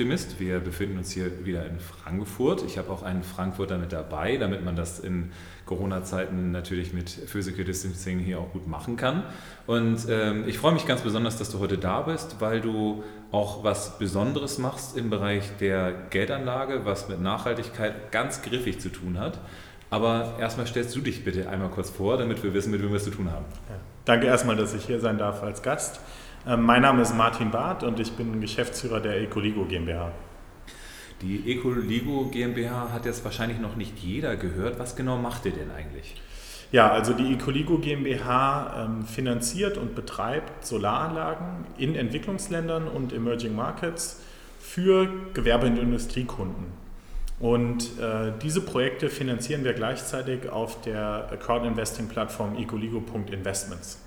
Finanzoptimist. Wir befinden uns hier wieder in Frankfurt. Ich habe auch einen Frankfurter mit dabei, damit man das in Corona-Zeiten natürlich mit Physical Distancing hier auch gut machen kann. Und ähm, ich freue mich ganz besonders, dass du heute da bist, weil du auch was Besonderes machst im Bereich der Geldanlage, was mit Nachhaltigkeit ganz griffig zu tun hat. Aber erstmal stellst du dich bitte einmal kurz vor, damit wir wissen, mit wem wir es zu tun haben. Ja. Danke erstmal, dass ich hier sein darf als Gast. Ähm, mein Name ist Martin Barth und ich bin Geschäftsführer der Ecoligo GmbH. Die Ecoligo GmbH hat jetzt wahrscheinlich noch nicht jeder gehört. Was genau macht ihr denn eigentlich? Ja, also die Ecoligo GmbH ähm, finanziert und betreibt Solaranlagen in Entwicklungsländern und Emerging Markets für Gewerbe- und Industriekunden. Und äh, diese Projekte finanzieren wir gleichzeitig auf der Crowd-Investing-Plattform ecoligo.investments.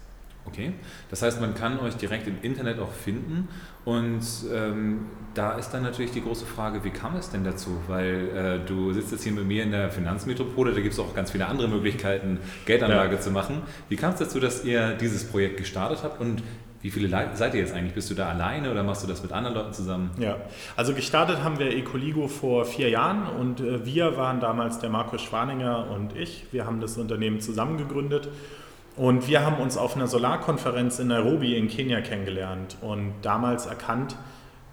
Okay, das heißt, man kann euch direkt im Internet auch finden und ähm, da ist dann natürlich die große Frage, wie kam es denn dazu? Weil äh, du sitzt jetzt hier mit mir in der Finanzmetropole, da gibt es auch ganz viele andere Möglichkeiten, Geldanlage ja. zu machen. Wie kam es dazu, dass ihr dieses Projekt gestartet habt und wie viele seid ihr jetzt eigentlich? Bist du da alleine oder machst du das mit anderen Leuten zusammen? Ja, also gestartet haben wir Ecoligo vor vier Jahren und äh, wir waren damals der Markus Schwaninger und ich. Wir haben das Unternehmen zusammen gegründet und wir haben uns auf einer Solarkonferenz in Nairobi in Kenia kennengelernt und damals erkannt,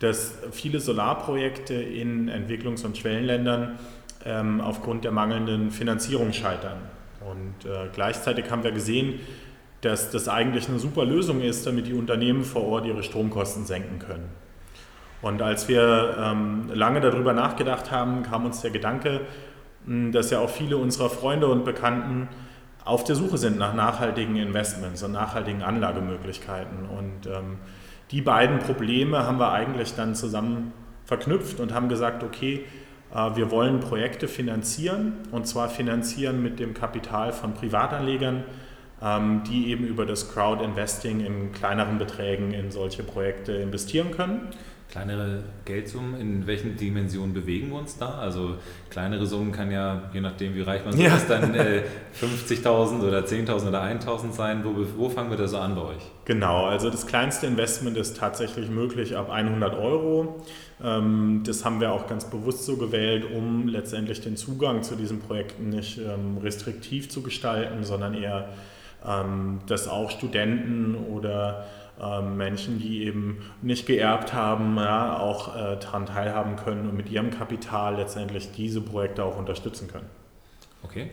dass viele Solarprojekte in Entwicklungs- und Schwellenländern ähm, aufgrund der mangelnden Finanzierung scheitern. Und äh, gleichzeitig haben wir gesehen, dass das eigentlich eine super Lösung ist, damit die Unternehmen vor Ort ihre Stromkosten senken können. Und als wir ähm, lange darüber nachgedacht haben, kam uns der Gedanke, dass ja auch viele unserer Freunde und Bekannten auf der Suche sind nach nachhaltigen Investments und nachhaltigen Anlagemöglichkeiten. Und ähm, die beiden Probleme haben wir eigentlich dann zusammen verknüpft und haben gesagt, okay, äh, wir wollen Projekte finanzieren und zwar finanzieren mit dem Kapital von Privatanlegern, ähm, die eben über das Crowd-Investing in kleineren Beträgen in solche Projekte investieren können kleinere Geldsummen, in welchen Dimensionen bewegen wir uns da? Also kleinere Summen kann ja, je nachdem wie reich man so ja. ist, dann äh, 50.000 oder 10.000 oder 1.000 sein. Wo, wo fangen wir da so an bei euch? Genau, also das kleinste Investment ist tatsächlich möglich ab 100 Euro. Ähm, das haben wir auch ganz bewusst so gewählt, um letztendlich den Zugang zu diesen Projekten nicht ähm, restriktiv zu gestalten, sondern eher, ähm, dass auch Studenten oder Menschen, die eben nicht geerbt haben, ja, auch äh, daran teilhaben können und mit ihrem Kapital letztendlich diese Projekte auch unterstützen können. Okay.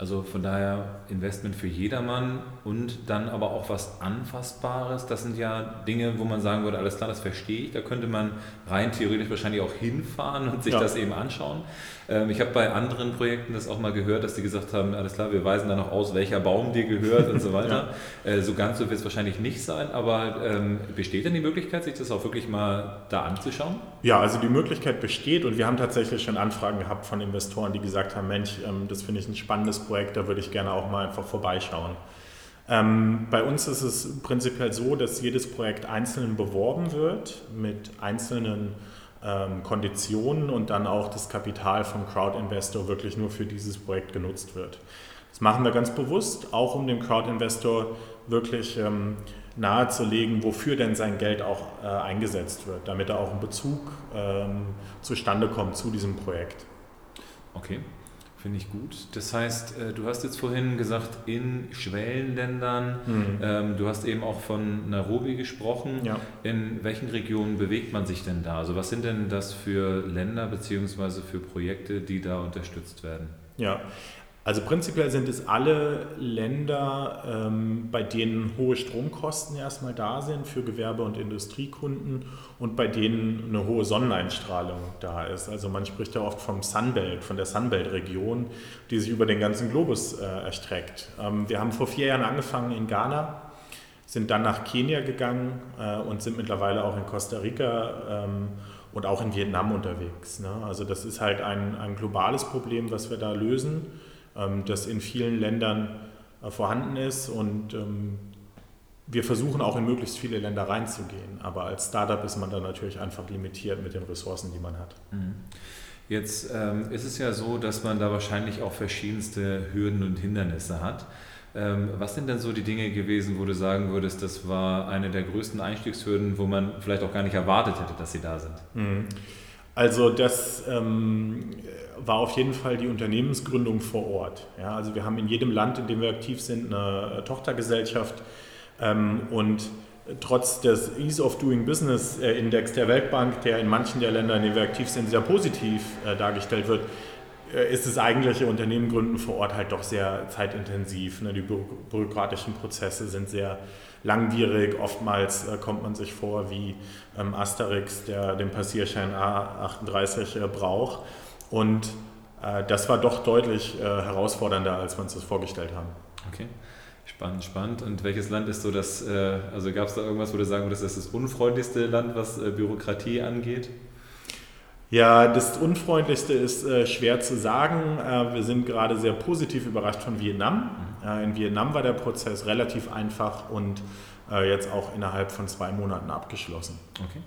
Also von daher Investment für jedermann und dann aber auch was Anfassbares. Das sind ja Dinge, wo man sagen würde, alles klar, das verstehe ich. Da könnte man rein theoretisch wahrscheinlich auch hinfahren und sich ja. das eben anschauen. Ähm, ich habe bei anderen Projekten das auch mal gehört, dass die gesagt haben, alles klar, wir weisen dann noch aus, welcher Baum dir gehört und so weiter. ja. Äh, so ganz so wird es wahrscheinlich nicht sein, aber ähm, besteht denn die Möglichkeit, sich das auch wirklich mal da anzuschauen? Ja, also die Möglichkeit besteht und wir haben tatsächlich schon Anfragen gehabt von Investoren, die gesagt haben, Mensch, ähm, das finde ich ein spannendes Projekt, da würde ich gerne auch mal einfach vorbeischauen. Ähm, bei uns ist es prinzipiell so, dass jedes Projekt einzeln beworben wird mit einzelnen ähm, Konditionen und dann auch das Kapital vom Crowd-Investor wirklich nur für dieses Projekt genutzt wird. Das machen wir ganz bewusst, auch um dem Crowd-Investor wirklich ähm, nahezulegen, wofür denn sein Geld auch äh, eingesetzt wird, damit er auch einen Bezug ähm, zustande kommt zu diesem Projekt. Okay. Finde ich gut. Das heißt, äh, du hast jetzt vorhin gesagt, in Schwellenländern, mhm. ähm, du hast eben auch von Nairobi gesprochen. Ja. In welchen Regionen bewegt man sich denn da? Also was sind denn das für Länder bzw. für Projekte, die da unterstützt werden? Ja, also prinzipiell sind es alle Länder, ähm, bei denen hohe Stromkosten erstmal da sind für Gewerbe- und Industriekunden und bei denen eine hohe Sonneneinstrahlung da ist. Also man spricht ja oft vom Sunbelt, von der Sunbelt-Region, die sich über den ganzen Globus äh, erstreckt. Ähm, wir haben vor vier Jahren angefangen in Ghana, sind dann nach Kenia gegangen äh, und sind mittlerweile auch in Costa Rica ähm, und auch in Vietnam unterwegs. Ne? Also das ist halt ein, ein globales Problem, was wir da lösen das in vielen Ländern äh, vorhanden ist und ähm, wir versuchen auch in möglichst viele Länder reinzugehen, aber als Startup ist man dann natürlich einfach limitiert mit den Ressourcen, die man hat. Mhm. Jetzt ähm, ist es ja so, dass man da wahrscheinlich auch verschiedenste Hürden und Hindernisse hat. Ähm, was sind denn so die Dinge gewesen, wo du sagen würdest, das war eine der größten Einstiegshürden, wo man vielleicht auch gar nicht erwartet hätte, dass sie da sind? Mhm. Also das ähm, war auf jeden Fall die Unternehmensgründung vor Ort. Ja, also wir haben in jedem Land, in dem wir aktiv sind, eine Tochtergesellschaft ähm, und trotz des Ease of Doing Business äh, Index der Weltbank, der in manchen der Länder, in denen wir aktiv sind, sehr positiv äh, dargestellt wird, äh, ist das eigentliche Unternehmen gründen vor Ort halt doch sehr zeitintensiv. Ne? Die bürokratischen Prozesse sind sehr langwierig. Oftmals kommt man sich vor wie ähm, Asterix, der den Passierschein A38 braucht. Und das war doch deutlich herausfordernder, als wir uns das vorgestellt haben. Okay. Spannend, spannend. Und welches Land ist so das, äh, also gab es da irgendwas, wo du sagen würdest, das ist das unfreundlichste Land, was äh, Bürokratie angeht? Ja, das Unfreundlichste ist äh, schwer zu sagen. Äh, wir sind gerade sehr positiv überrascht von Vietnam. Äh, in Vietnam war der Prozess relativ einfach und äh, jetzt auch innerhalb von zwei Monaten abgeschlossen. Okay.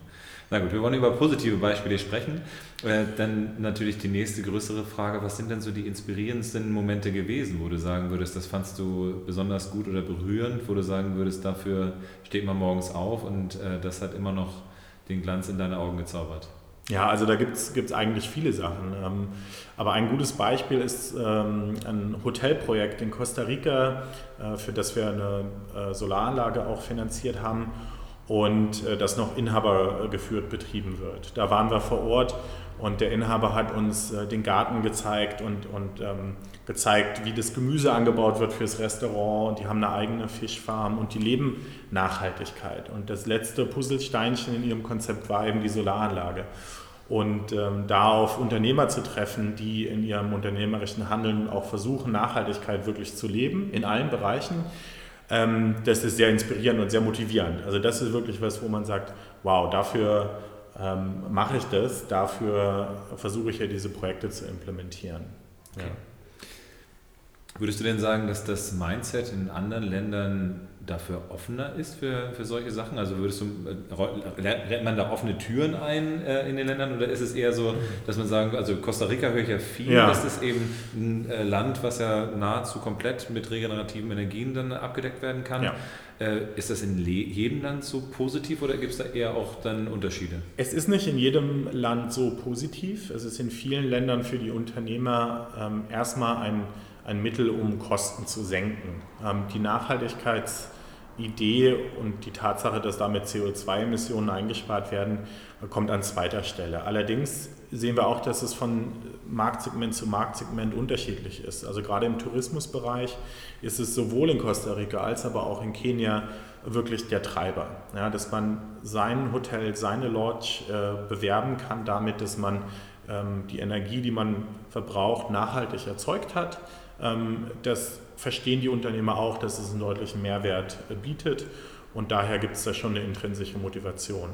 Na gut, wir wollen über positive Beispiele sprechen. Äh, dann natürlich die nächste größere Frage, was sind denn so die inspirierendsten Momente gewesen, wo du sagen würdest, das fandst du besonders gut oder berührend, wo du sagen würdest, dafür steht man morgens auf und äh, das hat immer noch den Glanz in deine Augen gezaubert? Ja, also da gibt es eigentlich viele Sachen. Ähm, aber ein gutes Beispiel ist ähm, ein Hotelprojekt in Costa Rica, äh, für das wir eine Solaranlage auch finanziert haben und äh, das noch inhabergeführt betrieben wird. Da waren wir vor Ort und der Inhaber hat uns äh, den Garten gezeigt und, und ähm, gezeigt, wie das Gemüse angebaut wird fürs Restaurant und die haben eine eigene Fischfarm und die leben Nachhaltigkeit. Und das letzte Puzzlesteinchen in ihrem Konzept war eben die Solaranlage. Und ähm, da auf Unternehmer zu treffen, die in ihrem unternehmerischen Handeln auch versuchen, Nachhaltigkeit wirklich zu leben, in allen Bereichen, ähm, das ist sehr inspirierend und sehr motivierend. Also das ist wirklich was, wo man sagt, wow, dafür ähm, mache ich das, dafür versuche ich ja diese Projekte zu implementieren. Okay. Ja. Würdest du denn sagen, dass das Mindset in anderen Ländern dafür offener ist für, für solche Sachen? Also würdest du, äh, rennt man da offene Türen ein äh, in den Ländern oder ist es eher so, dass man sagen, also Costa Rica höre ich ja viel, ja. das ist eben ein äh, Land, was ja nahezu komplett mit regenerativen Energien dann abgedeckt werden kann. Ja. Äh, ist das in jedem Land so positiv oder gibt es da eher auch dann Unterschiede? Es ist nicht in jedem Land so positiv. Es ist in vielen Ländern für die Unternehmer ähm, erstmal ein ein Mittel, um Kosten zu senken. Ähm, die Nachhaltigkeitsidee und die Tatsache, dass damit CO2-Emissionen eingespart werden, kommt an zweiter Stelle. Allerdings sehen wir auch, dass es von Marktsegment zu Marktsegment unterschiedlich ist. Also gerade im Tourismusbereich ist es sowohl in Costa Rica als aber auch in Kenia wirklich der Treiber. Ja, dass man sein Hotel, seine Lodge äh, bewerben kann damit, dass man ähm, die Energie, die man verbraucht, nachhaltig erzeugt hat das verstehen die Unternehmer auch, dass es einen deutlichen Mehrwert äh, bietet und daher gibt es da schon eine intrinsische Motivation.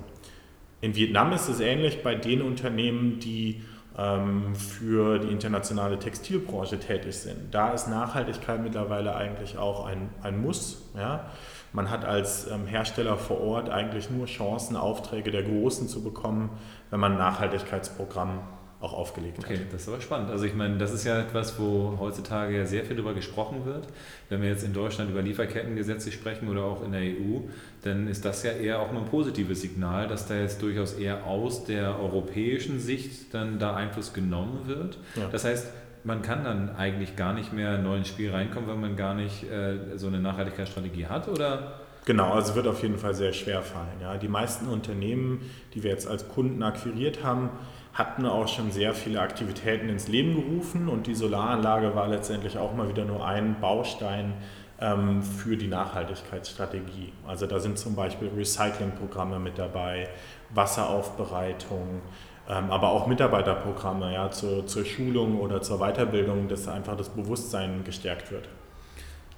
In Vietnam ist es ähnlich bei den Unternehmen, die ähm, für die internationale Textilbranche tätig sind. Da ist Nachhaltigkeit mittlerweile eigentlich auch ein, ein Muss. Ja? Man hat als ähm, Hersteller vor Ort eigentlich nur Chancen, Aufträge der Großen zu bekommen, wenn man ein Nachhaltigkeitsprogramm auch aufgelegt okay, hat. Okay, das ist aber spannend. Also ich meine, das ist ja etwas, wo heutzutage ja sehr viel darüber gesprochen wird. Wenn wir jetzt in Deutschland über Lieferkettengesetze sprechen oder auch in der EU, dann ist das ja eher auch ein positives Signal, dass da jetzt durchaus eher aus der europäischen Sicht dann da Einfluss genommen wird. Ja. Das heißt, man kann dann eigentlich gar nicht mehr neu ins Spiel reinkommen, wenn man gar nicht äh, so eine Nachhaltigkeitsstrategie hat, oder? Genau, also wird auf jeden Fall sehr schwer fallen. Ja. Die meisten Unternehmen, die wir jetzt als Kunden akquiriert haben, hatten auch schon sehr viele Aktivitäten ins Leben gerufen und die Solaranlage war letztendlich auch mal wieder nur ein Baustein ähm, für die Nachhaltigkeitsstrategie. Also da sind zum Beispiel Recyclingprogramme mit dabei, Wasseraufbereitung, ähm, aber auch Mitarbeiterprogramme ja, zur, zur Schulung oder zur Weiterbildung, dass einfach das Bewusstsein gestärkt wird.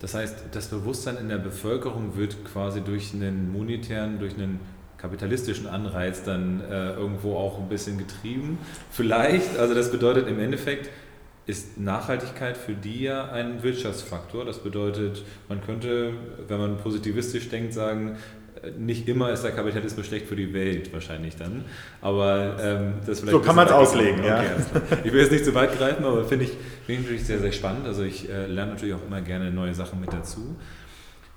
Das heißt, das Bewusstsein in der Bevölkerung wird quasi durch einen monetären, durch einen kapitalistischen Anreiz dann äh, irgendwo auch ein bisschen getrieben. Vielleicht, also das bedeutet im Endeffekt, ist Nachhaltigkeit für die ja ein Wirtschaftsfaktor. Das bedeutet, man könnte, wenn man positivistisch denkt, sagen, nicht immer ist der Kapitalismus schlecht für die Welt wahrscheinlich dann, aber ähm, das vielleicht So kann man es auslegen, ja. Okay, ich will jetzt nicht zu weit greifen, aber finde ich, find ich natürlich sehr, sehr spannend. Also ich äh, lerne natürlich auch immer gerne neue Sachen mit dazu.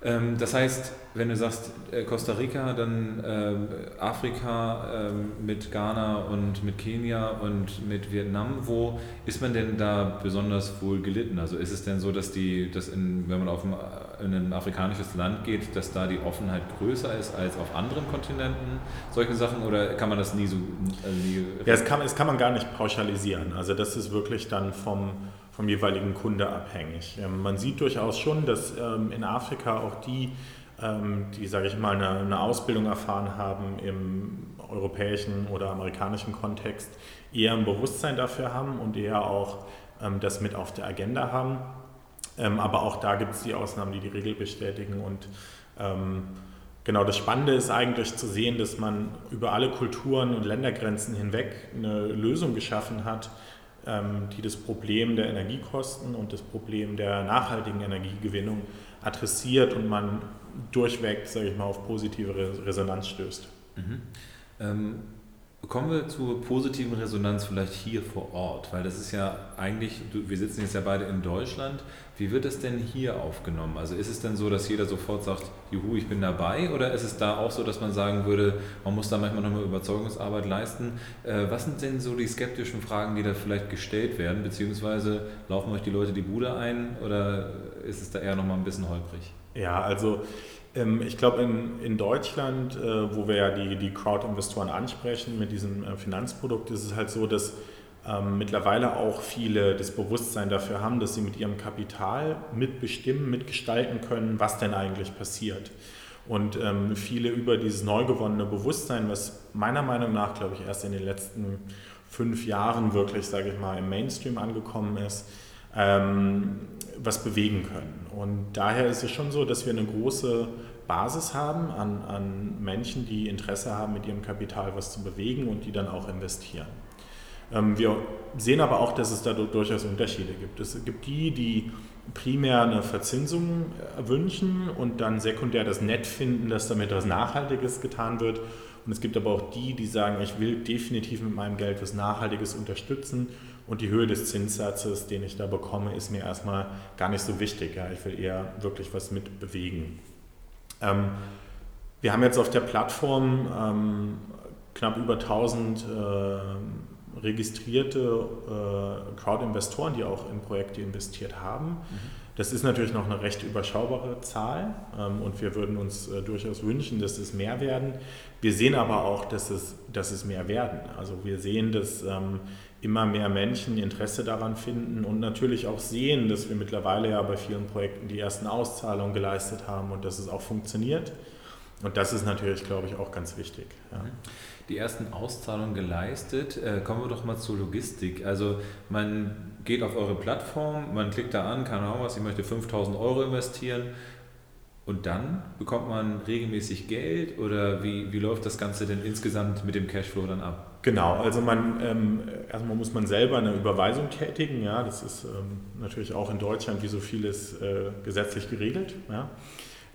Ähm, das heißt, wenn du sagst äh, Costa Rica, dann ähm, Afrika ähm, mit Ghana und mit Kenia und mit Vietnam, wo ist man denn da besonders wohl gelitten? Also ist es denn so, dass die, dass in, wenn man auf ein, in ein afrikanisches Land geht, dass da die Offenheit größer ist als auf anderen Kontinenten? Solche Sachen oder kann man das nie so? Also nie ja, es kann, es kann man gar nicht pauschalisieren. Also das ist wirklich dann vom vom jeweiligen Kunde abhängig. Ähm, man sieht durchaus schon, dass ähm, in Afrika auch die, ähm, die, sage ich mal, eine, Ausbildung erfahren haben im europäischen oder amerikanischen Kontext, eher ein Bewusstsein dafür haben und eher auch das mit auf der Agenda haben. aber auch da gibt es die Ausnahmen, die die Regel bestätigen und Genau, das Spannende ist eigentlich zu sehen, dass man über alle Kulturen und Ländergrenzen hinweg eine Lösung geschaffen hat, die das Problem der Energiekosten und das Problem der nachhaltigen Energiegewinnung adressiert und man durchweg, sage ich mal, auf positive Resonanz stößt. Mhm. Ähm, Kommen wir zur positiven Resonanz vielleicht hier vor Ort, weil das ist ja eigentlich, wir sitzen jetzt ja beide in Deutschland. Wie wird das denn hier aufgenommen? Also ist es denn so, dass jeder sofort sagt, juhu, ich bin dabei? Oder ist es da auch so, dass man sagen würde, man muss da manchmal nochmal Überzeugungsarbeit leisten? Äh, was sind denn so die skeptischen Fragen, die da vielleicht gestellt werden? Beziehungsweise laufen euch die Leute die Bude ein oder ist es da eher nochmal ein bisschen holprig? Ja, also ich glaube, in, in Deutschland, äh, wo wir ja die, die Crowd-Investoren ansprechen mit diesem äh, Finanzprodukt, ist es halt so, dass ähm, mittlerweile auch viele das Bewusstsein dafür haben, dass sie mit ihrem Kapital mitbestimmen, mitgestalten können, was denn eigentlich passiert. Und ähm, viele über dieses neu gewonnene Bewusstsein, was meiner Meinung nach, glaube ich, erst in den letzten fünf Jahren wirklich, sage ich mal, im Mainstream angekommen ist, ähm, was bewegen können. Und daher ist es schon so, dass wir eine große Basis haben an, an Menschen, die Interesse haben, mit ihrem Kapital was zu bewegen und die dann auch investieren. Ähm, wir sehen aber auch, dass es da durchaus Unterschiede gibt. Es gibt die, die primär eine Verzinsung wünschen und dann sekundär das nett finden, dass damit was Nachhaltiges getan wird. Und es gibt aber auch die, die sagen, ich will definitiv mit meinem Geld was Nachhaltiges unterstützen und die Höhe des Zinssatzes, den ich da bekomme, ist mir erstmal gar nicht so wichtig. Ja. Ich will eher wirklich was mit bewegen. Ähm, wir haben jetzt auf der Plattform ähm, knapp über 1000 äh, registrierte äh, Crowd-Investoren, die auch in Projekte investiert haben. Mhm. Das ist natürlich noch eine recht überschaubare Zahl ähm, und wir würden uns äh, durchaus wünschen, dass es mehr werden. Wir sehen aber auch, dass es, dass es mehr werden. Also wir sehen, dass ähm, immer mehr Menschen Interesse daran finden und natürlich auch sehen, dass wir mittlerweile ja bei vielen Projekten die ersten Auszahlungen geleistet haben und dass es auch funktioniert. Und das ist natürlich, glaube ich, auch ganz wichtig. Ja. Die ersten Auszahlungen geleistet. Äh, kommen wir doch mal zur Logistik. Also man geht auf eure Plattform, man klickt da an, keine Ahnung was, ich möchte 5000 Euro investieren und dann bekommt man regelmäßig Geld oder wie, wie läuft das Ganze denn insgesamt mit dem Cashflow dann ab? Genau, also man ähm, erstmal muss man selber eine Überweisung tätigen, ja, das ist ähm, natürlich auch in Deutschland wie so vieles äh, gesetzlich geregelt. Ja.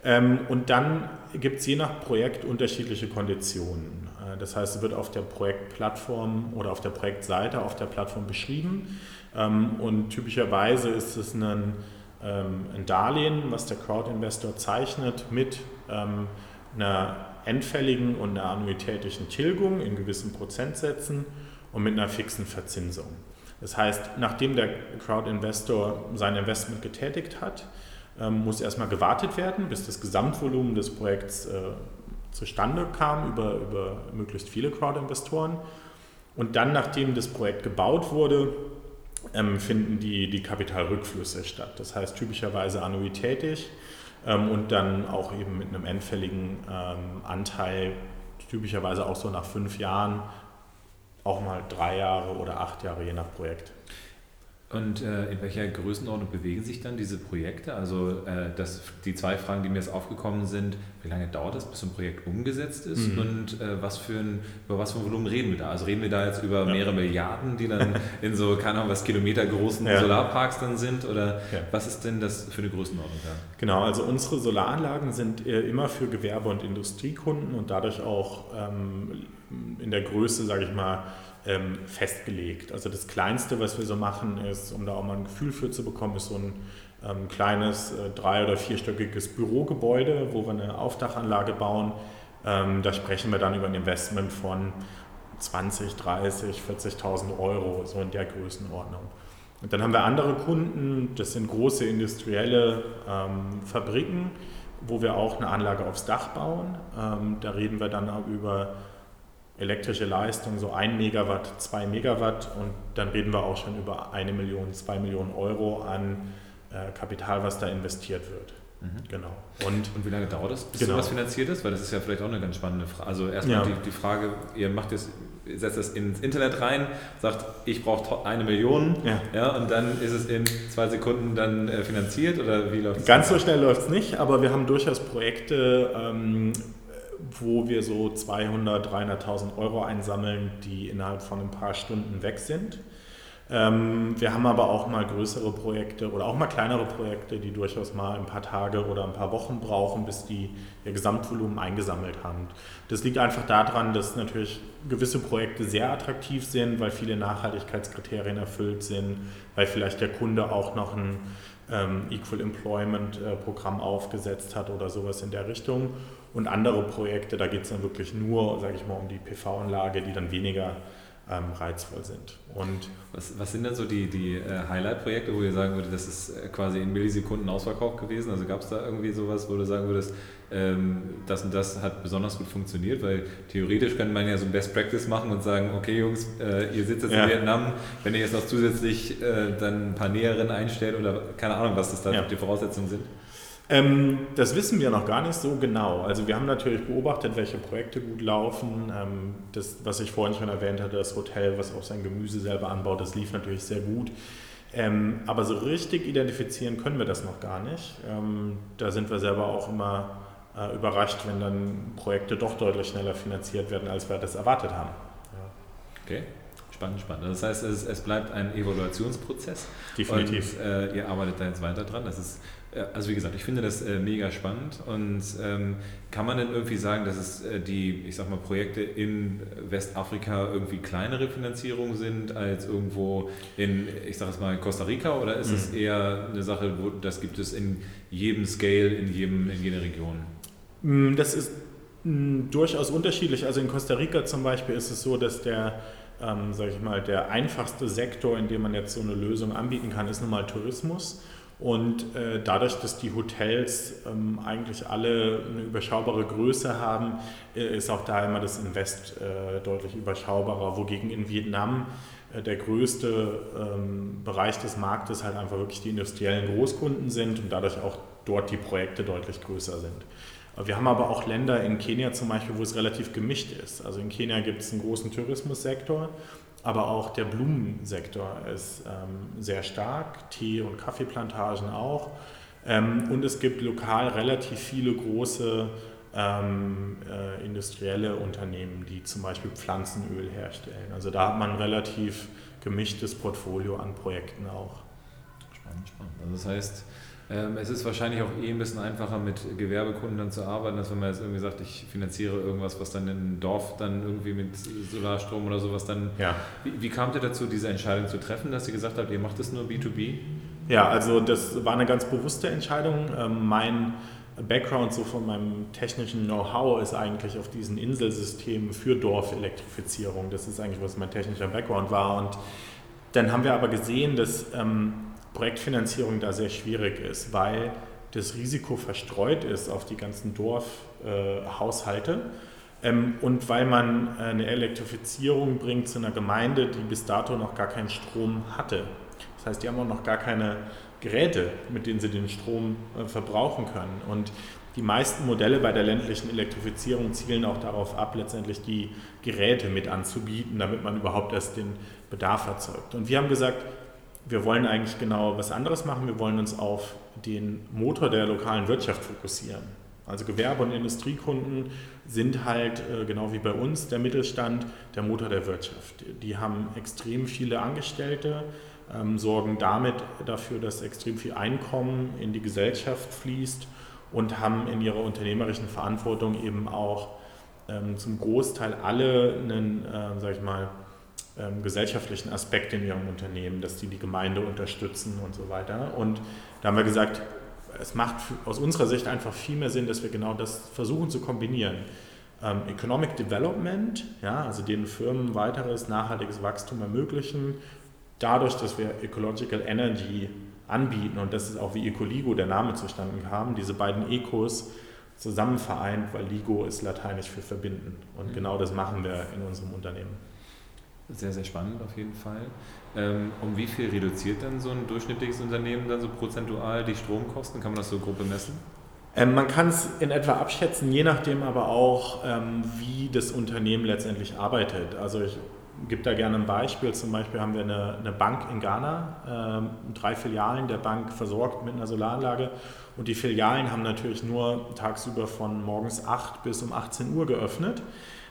Ähm, und dann gibt es je nach Projekt unterschiedliche Konditionen. Äh, das heißt, es wird auf der Projektplattform oder auf der Projektseite auf der Plattform beschrieben ähm, und typischerweise ist es ein ein Darlehen, was der Crowd-Investor zeichnet, mit ähm, einer endfälligen und einer annuitätischen Tilgung in gewissen Prozentsätzen und mit einer fixen Verzinsung. Das heißt, nachdem der Crowd-Investor sein Investment getätigt hat, ähm, muss erstmal gewartet werden, bis das Gesamtvolumen des Projekts äh, zustande kam über, über möglichst viele Crowd-Investoren. Und dann, nachdem das Projekt gebaut wurde, ähm, finden die, die Kapitalrückflüsse statt. Das heißt typischerweise annuitätig ähm, und dann auch eben mit einem endfälligen ähm, Anteil, typischerweise auch so nach fünf Jahren, auch mal drei Jahre oder acht Jahre, je nach Projekt. Und äh, in welcher Größenordnung bewegen sich dann diese Projekte? Also äh, das, die zwei Fragen, die mir jetzt aufgekommen sind, wie lange dauert es, bis so ein Projekt umgesetzt ist mhm. und äh, was für ein, über was für ein Volumen reden wir da? Also reden wir da jetzt über ja. mehrere Milliarden, die dann in so, keine Ahnung, was kilometergroßen ja. Solarparks dann sind oder ja. was ist denn das für eine Größenordnung da? Genau, also unsere Solaranlagen sind äh, immer für Gewerbe- und Industriekunden und dadurch auch ähm, in der Größe, sage ich mal, ähm, festgelegt. Also das Kleinste, was wir so machen, ist, um da auch mal ein Gefühl für zu bekommen, ist so ein ähm, kleines äh, drei- oder vierstöckiges Bürogebäude, wo wir eine Aufdachanlage bauen. Ähm, da sprechen wir dann über ein Investment von 20, 30, 40.000 Euro, so in der Größenordnung. Und dann haben wir andere Kunden, das sind große industrielle ähm, Fabriken, wo wir auch eine Anlage aufs Dach bauen. Ähm, da reden wir dann über elektrische Leistung, so 1 Megawatt, 2 Megawatt und dann reden wir auch schon über eine Million, zwei Millionen Euro an äh, Kapital, was da investiert wird. Mhm. Genau. Und, und wie lange dauert das, bis genau. sowas finanziert ist? Weil das ist ja vielleicht auch eine ganz spannende Frage. Also erstmal ja. die, die Frage, ihr macht das, setzt das ins Internet rein, sagt, ich brauche eine Million, ja. ja. und dann ist es in zwei Sekunden dann äh, finanziert oder wie läuft es? Ganz so schnell läuft es nicht, aber wir haben durchaus Projekte, ähm, wo wir so 200.000, 300.000 Euro einsammeln, die innerhalb von ein paar Stunden weg sind. Ähm, wir haben aber auch mal größere Projekte oder auch mal kleinere Projekte, die durchaus mal ein paar Tage oder ein paar Wochen brauchen, bis die ihr Gesamtvolumen eingesammelt haben. Das liegt einfach daran, dass natürlich gewisse Projekte sehr attraktiv sind, weil viele Nachhaltigkeitskriterien erfüllt sind, weil vielleicht der Kunde auch noch ein ähm, Equal Employment äh, Programm aufgesetzt hat oder sowas in der Richtung. Und andere Projekte, da geht es dann wirklich nur, sage ich mal, um die PV-Anlage, die dann weniger ähm, reizvoll sind. Und was, was sind denn so die, die äh, Highlight-Projekte, wo ihr sagen würdet, das ist äh, quasi in Millisekunden ausverkauft gewesen? Also gab es da irgendwie sowas, wo du sagen würdest, ähm, das und das hat besonders gut funktioniert? Weil theoretisch könnte man ja so ein Best Practice machen und sagen, okay Jungs, äh, ihr sitzt jetzt ja. in Vietnam, wenn ihr jetzt noch zusätzlich äh, dann ein paar Näherinnen einstellt oder keine Ahnung, was das da ja. die Voraussetzungen sind? Ähm, das wissen wir noch gar nicht so genau. Also wir haben natürlich beobachtet, welche Projekte gut laufen. Ähm, das, was ich vorhin schon erwähnt hatte, das Hotel, was auch sein Gemüse selber anbaut, das lief natürlich sehr gut. Ähm, aber so richtig identifizieren können wir das noch gar nicht. Ähm, da sind wir selber auch immer äh, überrascht, wenn dann Projekte doch deutlich schneller finanziert werden, als wir das erwartet haben. Ja. Okay. Spannend, spannend. Das heißt, es, es bleibt ein Evaluationsprozess. Definitiv. Und äh, ihr arbeitet da jetzt weiter dran. Das ist also wie gesagt, ich finde das äh, mega spannend und ähm, kann man denn irgendwie sagen, dass es äh, die, ich sag mal, Projekte in Westafrika irgendwie kleinere Finanzierungen sind als irgendwo in, ich sag es mal, Costa Rica oder ist mhm. es eher eine Sache, wo das gibt es in jedem Scale, in jedem, in jeder Region? Mm, das ist mm, durchaus unterschiedlich. Also in Costa Rica zum Beispiel ist es so, dass der ähm, sage ich mal, der einfachste Sektor, in dem man jetzt so eine Lösung anbieten kann, ist nun mal Tourismus. Und äh, dadurch, dass die Hotels ähm, eigentlich alle eine überschaubare Größe haben, äh, ist auch da immer das Invest äh, deutlich überschaubarer, wogegen in Vietnam äh, der größte ähm, Bereich des Marktes halt einfach wirklich die industriellen Großkunden sind und dadurch auch dort die Projekte deutlich größer sind. Wir haben aber auch Länder in Kenia zum Beispiel, wo es relativ gemischt ist. Also in Kenia gibt es einen großen Tourismussektor aber auch der Blumensektor ist ähm, sehr stark, Tee- und Kaffeeplantagen auch. Ähm, und es gibt lokal relativ viele große ähm, äh, industrielle Unternehmen, die zum Beispiel Pflanzenöl herstellen. Also da hat man ein relativ gemischtes Portfolio an Projekten auch. Spannend, spannend. Also das heißt, es ist wahrscheinlich auch eh ein bisschen einfacher mit Gewerbekunden dann zu arbeiten, als wenn man jetzt irgendwie sagt, ich finanziere irgendwas, was dann im Dorf dann irgendwie mit Solarstrom oder sowas dann. Ja. Wie, wie kamt ihr dazu, diese Entscheidung zu treffen, dass ihr gesagt habt, ihr macht das nur B2B? Ja, also das war eine ganz bewusste Entscheidung. Ähm, mein Background so von meinem technischen Know-how ist eigentlich auf diesen Inselsystemen für Dorfelektrifizierung. Das ist eigentlich, was mein technischer Background war. Und dann haben wir aber gesehen, dass ähm, Projektfinanzierung da sehr schwierig ist, weil das Risiko verstreut ist auf die ganzen Dorfhaushalte äh, ähm, und weil man eine Elektrifizierung bringt zu einer Gemeinde, die bis dato noch gar keinen Strom hatte. Das heißt, die haben auch noch gar keine Geräte, mit denen sie den Strom äh, verbrauchen können. Und die meisten Modelle bei der ländlichen Elektrifizierung zielen auch darauf ab, letztendlich die Geräte mit anzubieten, damit man überhaupt erst den Bedarf erzeugt. Und wir haben gesagt, wir wollen eigentlich genau was anderes machen. Wir wollen uns auf den Motor der lokalen Wirtschaft fokussieren. Also Gewerbe- und Industriekunden sind halt, äh, genau wie bei uns, der Mittelstand, der Motor der Wirtschaft. Die haben extrem viele Angestellte, ähm, sorgen damit dafür, dass extrem viel Einkommen in die Gesellschaft fließt und haben in ihrer unternehmerischen Verantwortung eben auch ähm, zum Großteil alle einen, äh, sag ich mal, ähm, gesellschaftlichen Aspekt in ihrem Unternehmen, dass die die Gemeinde unterstützen und so weiter. Und da haben wir gesagt, es macht aus unserer Sicht einfach viel mehr Sinn, dass wir genau das versuchen zu kombinieren. Ähm, Economic Development, ja, also den Firmen weiteres nachhaltiges Wachstum ermöglichen, dadurch, dass wir Ecological Energy anbieten und das ist auch wie Ecoligo der Name zustande kam, diese beiden Ecos zusammen vereint, weil Ligo ist lateinisch für verbinden und mhm. genau das machen wir in unserem Unternehmen. Sehr, sehr spannend auf jeden Fall. Ähm, um wie viel reduziert dann so ein durchschnittliches Unternehmen dann so prozentual die Stromkosten? Kann man das so grob bemessen? Ähm, man kann es in etwa abschätzen, je nachdem aber auch, ähm, wie das Unternehmen letztendlich arbeitet. Also ich gebe da gerne ein Beispiel. Zum Beispiel haben wir eine, eine Bank in Ghana, drei Filialen der Bank versorgt mit einer Solaranlage. Und die Filialen haben natürlich nur tagsüber von morgens 8 bis um 18 Uhr geöffnet.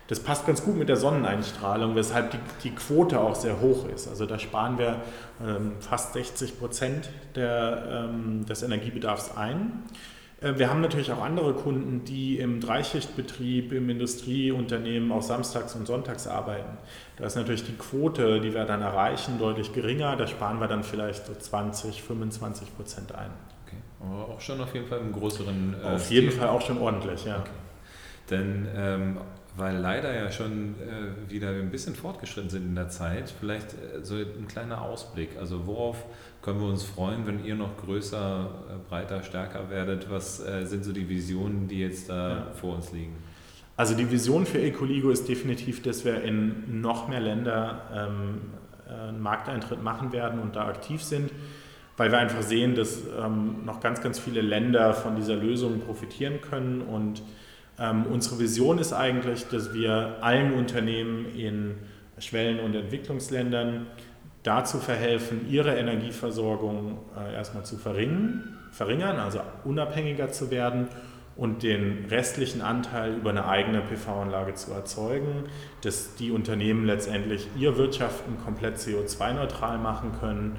Das passt ganz gut mit der Sonneneinstrahlung, weshalb die, die Quote auch sehr hoch ist. Also da sparen wir ähm, fast 60 Prozent der, ähm, des Energiebedarfs ein. Äh, wir haben natürlich auch andere Kunden, die im Dreischichtbetrieb, im Industrieunternehmen auch samstags und sonntags arbeiten. Da ist natürlich die Quote, die wir dann erreichen, deutlich geringer. Da sparen wir dann vielleicht so 20, 25 Prozent ein. Okay. Aber auch schon auf jeden Fall im größeren. Äh, auf jeden Fall auch schon ordentlich, ja. Okay. Denn ähm, weil leider ja schon äh, wieder ein bisschen fortgeschritten sind in der Zeit, vielleicht äh, so ein kleiner Ausblick. Also worauf können wir uns freuen, wenn ihr noch größer, äh, breiter, stärker werdet? Was äh, sind so die Visionen, die jetzt da ja. vor uns liegen? Also die Vision für Ecoligo ist definitiv, dass wir in noch mehr Länder ähm, einen Markteintritt machen werden und da aktiv sind, weil wir einfach sehen, dass ähm, noch ganz, ganz viele Länder von dieser Lösung profitieren können und ähm, unsere Vision ist eigentlich, dass wir allen Unternehmen in Schwellen- und Entwicklungsländern dazu verhelfen, ihre Energieversorgung äh, erstmal zu verringern, verringern, also unabhängiger zu werden und den restlichen Anteil über eine eigene PV-Anlage zu erzeugen, dass die Unternehmen letztendlich ihr Wirtschaften komplett CO2-neutral machen können.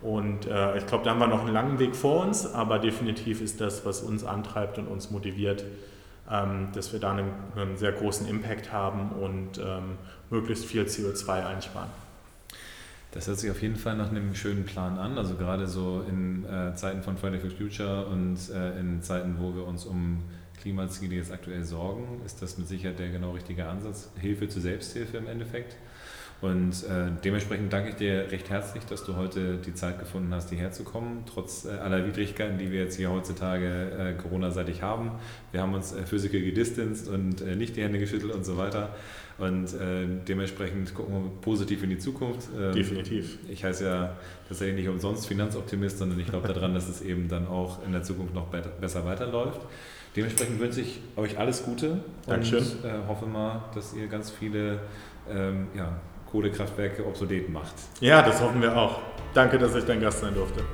Und äh, ich glaube, da haben wir noch einen langen Weg vor uns, aber definitiv ist das, was uns antreibt und uns motiviert, dass wir da einen, einen, sehr großen Impact haben und ähm, möglichst viel CO2 einsparen. Das hört sich auf jeden Fall nach einem schönen Plan an. Also gerade so in äh, Zeiten von Friday for Future und äh, in Zeiten, wo wir uns um Klimaziele jetzt aktuell sorgen, ist das mit Sicherheit der genau richtige Ansatz. Hilfe zur Selbsthilfe im Endeffekt. Und äh, dementsprechend danke ich dir recht herzlich, dass du heute die Zeit gefunden hast, hierher zu kommen, trotz äh, aller Widrigkeiten, die wir jetzt hier heutzutage äh, Corona-seitig haben. Wir haben uns äh, physical gedistanced und äh, nicht die Hände geschüttelt und so weiter. Und äh, dementsprechend gucken wir positiv in die Zukunft. Ähm, Definitiv. Ich heiße ja tatsächlich nicht umsonst Finanzoptimist, sondern ich glaube daran, dass es eben dann auch in der Zukunft noch besser weiterläuft. Dementsprechend wünsche ich euch alles Gute Dankeschön. und hoffe mal, dass ihr ganz viele ähm, ja, Kohlekraftwerke obsolet macht. Ja, das hoffen wir auch. Danke, dass ich dein Gast sein durfte.